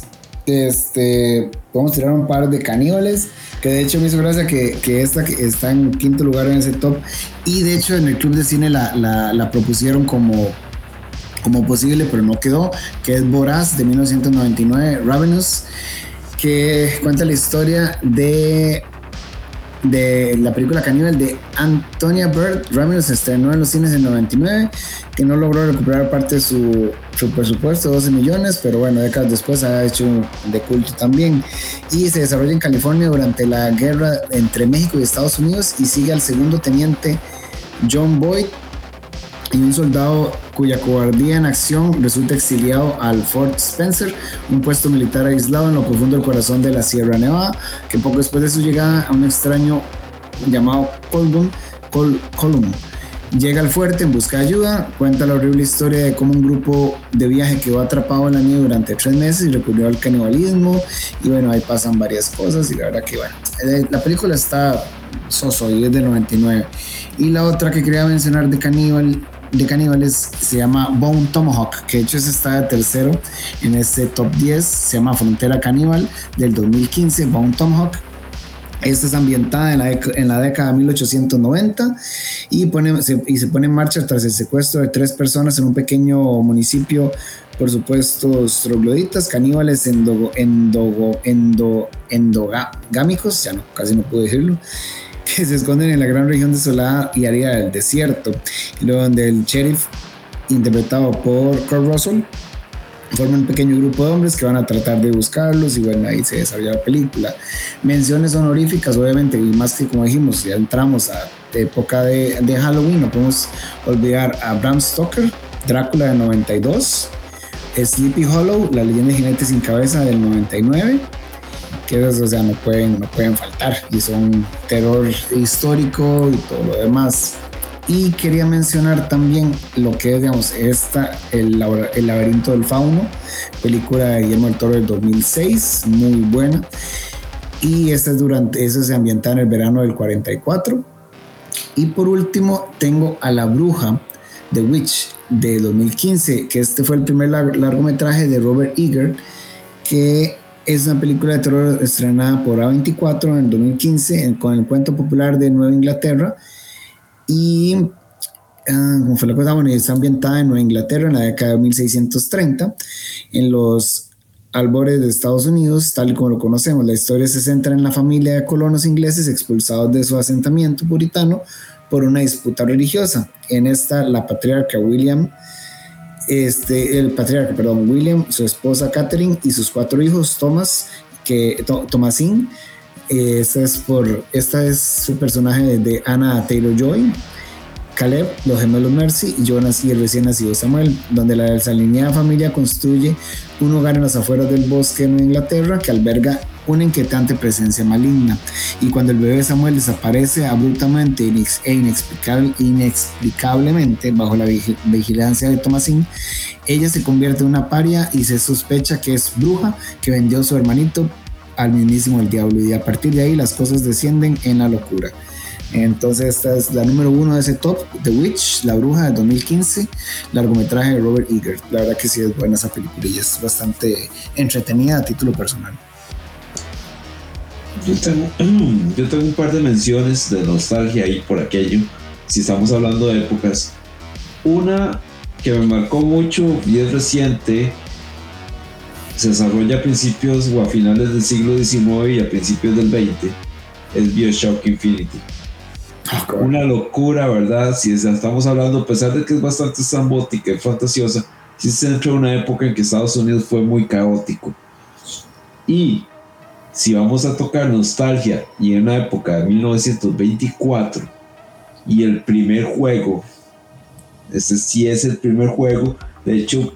Este, podemos tirar un par de caníbales. Que de hecho me hizo gracia que, que esta que está en quinto lugar en ese top. Y de hecho en el club de cine la, la, la propusieron como, como posible, pero no quedó. Que es Voraz de 1999, Ravenous. Que cuenta la historia de de la película Caníbal de Antonia Bird. Ramirez se estrenó en los cines en 99, que no logró recuperar parte de su, su presupuesto, 12 millones, pero bueno, décadas después ha hecho de culto también. Y se desarrolla en California durante la guerra entre México y Estados Unidos y sigue al segundo teniente John Boyd y un soldado cuya cobardía en acción resulta exiliado al Fort Spencer, un puesto militar aislado en lo profundo del corazón de la Sierra Nevada, que poco después de su llegada a un extraño llamado Colbum, Col, Colum, llega al fuerte en busca de ayuda, cuenta la horrible historia de cómo un grupo de viaje quedó atrapado en la nieve durante tres meses y recurrió al canibalismo, y bueno, ahí pasan varias cosas, y la verdad que bueno, eh, la película está soso y es del 99. Y la otra que quería mencionar de caníbal de caníbales se llama Bone Tomahawk, que de hecho está de tercero en este top 10, se llama Frontera Caníbal del 2015, Bone Tomahawk. Esta es ambientada en la, en la década de 1890 y, pone, se, y se pone en marcha tras el secuestro de tres personas en un pequeño municipio, por supuesto, trogloditas, caníbales endogo, endogo, endo, endogámicos, ya no, casi no puedo decirlo, que se esconden en la gran región desolada y árida del desierto, y luego donde el sheriff, interpretado por Kurt Russell, forma un pequeño grupo de hombres que van a tratar de buscarlos y bueno, ahí se desarrolla la película. Menciones honoríficas, obviamente, y más que como dijimos, ya entramos a época de, de Halloween, no podemos olvidar a Bram Stoker, Drácula de 92, Sleepy Hollow, La leyenda de jinete sin cabeza del 99, que o sea, no pueden, no pueden faltar y son terror histórico y todo lo demás. Y quería mencionar también lo que es, digamos, esta, el, el laberinto del fauno, película de Guillermo del Toro del 2006, muy buena. Y esta es durante, eso se ambienta en el verano del 44. Y por último, tengo a La Bruja, The Witch, de 2015, que este fue el primer largometraje de Robert Eager, que es una película de terror estrenada por A24 en el 2015 con el cuento popular de Nueva Inglaterra y ah, como fue la cosa, bueno, está ambientada en Nueva Inglaterra en la década de 1630 en los albores de Estados Unidos, tal y como lo conocemos. La historia se centra en la familia de colonos ingleses expulsados de su asentamiento puritano por una disputa religiosa. En esta, la patriarca William, este, el patriarca, perdón, William, su esposa Catherine y sus cuatro hijos, Thomas, que, Thomasin, es, por, esta es su personaje de Anna Taylor Joy, Caleb, los gemelos Mercy, Jonas y el recién nacido Samuel, donde la desalineada familia construye un hogar en las afueras del bosque en Inglaterra que alberga una inquietante presencia maligna. Y cuando el bebé Samuel desaparece abruptamente e inexplicablemente bajo la vigilancia de Thomasin, ella se convierte en una paria y se sospecha que es bruja que vendió a su hermanito al mismísimo el diablo. Y a partir de ahí las cosas descienden en la locura. Entonces esta es la número uno de ese top, The Witch, La Bruja de 2015, largometraje de Robert Eager. La verdad que sí es buena esa película y es bastante entretenida a título personal. Yo tengo, yo tengo un par de menciones de nostalgia ahí por aquello, si estamos hablando de épocas. Una que me marcó mucho y es reciente, se desarrolla a principios o a finales del siglo XIX y a principios del XX, es Bioshock Infinity. Ah, Una locura, ¿verdad? Si estamos hablando, a pesar de que es bastante zambótica y fantasiosa, sí se entra en una época en que Estados Unidos fue muy caótico. Y si vamos a tocar nostalgia y en una época de 1924 y el primer juego, este sí es el primer juego, de hecho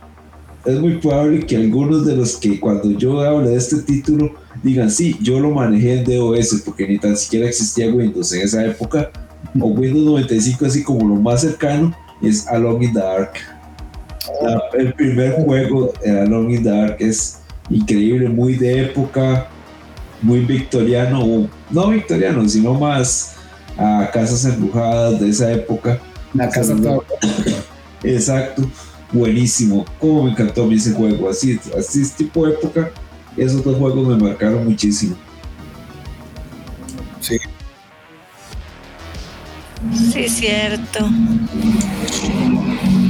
es muy probable que algunos de los que cuando yo hable de este título digan, sí, yo lo manejé en DOS porque ni tan siquiera existía Windows en esa época, o Windows 95 así como lo más cercano es Alone in the Dark. el primer juego de Alone in the Dark es increíble, muy de época, muy victoriano, no victoriano, sino más a casas embrujadas de esa época. La casa Exacto, buenísimo. Como me encantó a mí ese juego, así, así es tipo época. Esos dos juegos me marcaron muchísimo. Sí. Sí, cierto.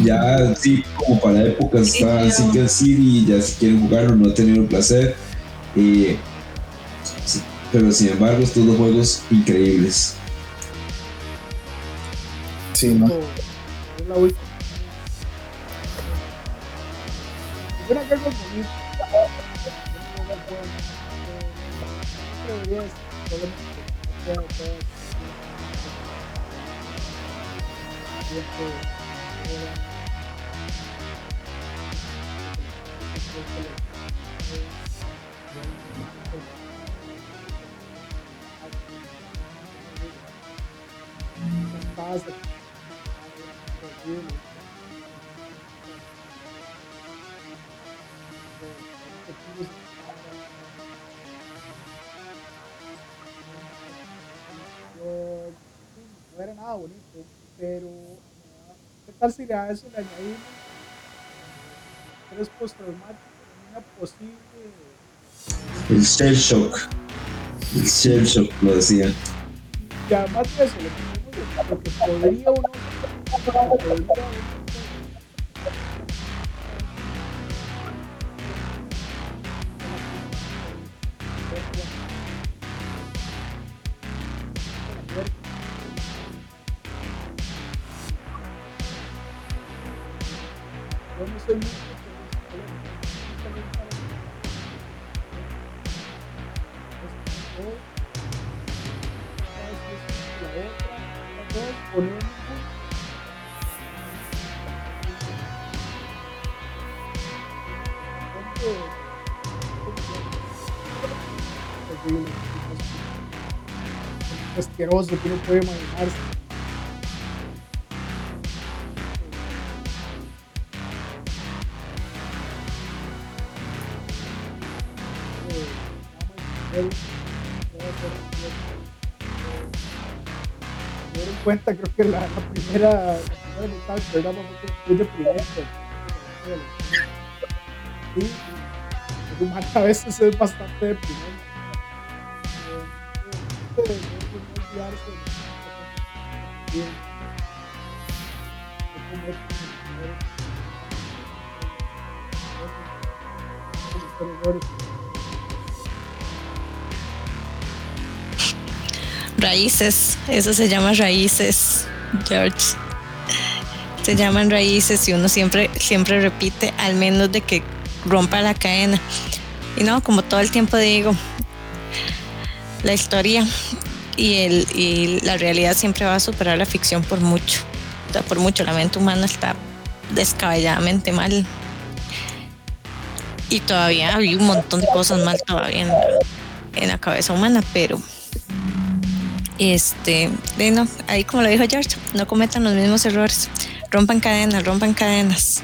Ya, sí, como para épocas está así que el City, ya si quieren jugarlo, no he tenido el placer. Eh, pero sin embargo, estos dos juegos increíbles. Sí, ¿no? Es la última. Una que. Casa. No era nada bonito, pero ¿qué tal si a eso le añadimos tres postraumáticos una posible el shell shock el shell shock lo decían y además de eso lo que podría uno podría yo no soy asqueroso que no puede manejarse. Cuenta, creo que la, primera, primera fue deprimente. Sí, el humano a veces es bastante. Raíces, eso se llama raíces, George. Se llaman raíces y uno siempre, siempre repite, al menos de que rompa la cadena. Y no, como todo el tiempo digo, la historia y, el, y la realidad siempre va a superar la ficción por mucho. O sea, por mucho, la mente humana está descabelladamente mal. Y todavía hay un montón de cosas mal todavía en, en la cabeza humana, pero este, de no, ahí como lo dijo George, no cometan los mismos errores. Rompan cadenas, rompan cadenas.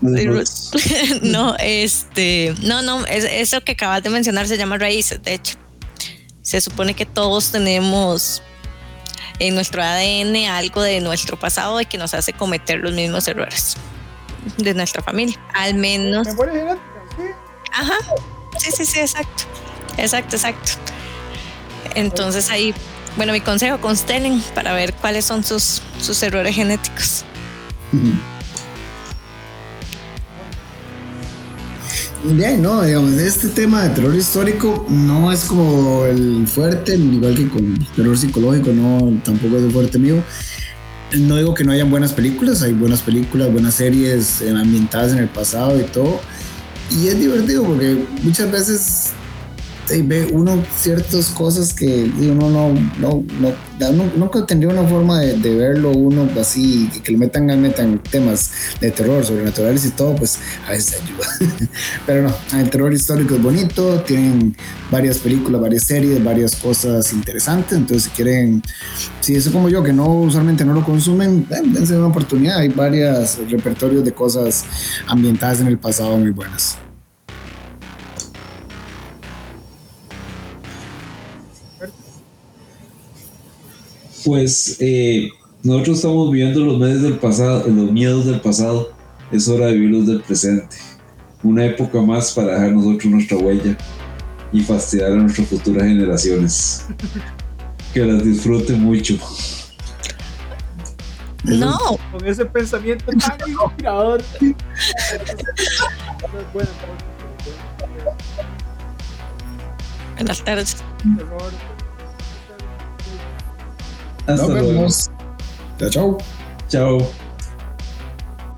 no, este, no, no, es, eso que acabas de mencionar se llama raíces, de hecho. Se supone que todos tenemos en nuestro ADN algo de nuestro pasado y que nos hace cometer los mismos errores de nuestra familia. Al menos Memoria genética, sí. Ajá. Sí, sí, sí, exacto. Exacto, exacto. Entonces ahí, bueno, mi consejo, constelen para ver cuáles son sus, sus errores genéticos. Bien, no, digamos, este tema de terror histórico no es como el fuerte, igual que con terror psicológico, no, tampoco es el fuerte mío. No digo que no hayan buenas películas, hay buenas películas, buenas series eh, ambientadas en el pasado y todo. Y es divertido porque muchas veces ve uno ciertas cosas que uno no, no, no, nunca tendría una forma de, verlo uno así, que, que le metan, metan temas de terror, sobrenaturales y todo, pues a veces ayuda. Pero no, el terror histórico es bonito, tienen varias películas, varias series, varias cosas interesantes. Entonces, si quieren, si eso como yo, que no usualmente no lo consumen, dense una oportunidad. Hay varios repertorios de cosas ambientadas en el pasado muy buenas. Pues eh, nosotros estamos viviendo los meses del pasado, los miedos del pasado. Es hora de vivirlos del presente. Una época más para dejar nosotros nuestra huella y fastidiar a nuestras futuras generaciones. Que las disfruten mucho. No, Con ese pensamiento tan inspirador. Buenas tardes. Hasta Nos luego. vemos. Chao, chao. Chao.